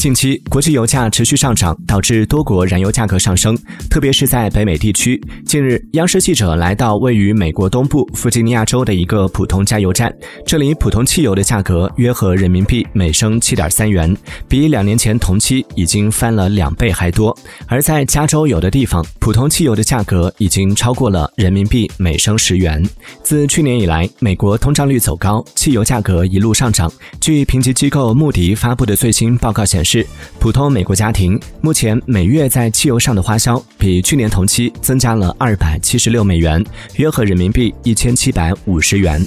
近期，国际油价持续上涨，导致多国燃油价格上升，特别是在北美地区。近日，央视记者来到位于美国东部弗吉尼亚州的一个普通加油站，这里普通汽油的价格约合人民币每升七点三元，比两年前同期已经翻了两倍还多。而在加州有的地方，普通汽油的价格已经超过了人民币每升十元。自去年以来，美国通胀率走高，汽油价格一路上涨。据评级机构穆迪发布的最新报告显示。是普通美国家庭目前每月在汽油上的花销比去年同期增加了二百七十六美元，约合人民币一千七百五十元。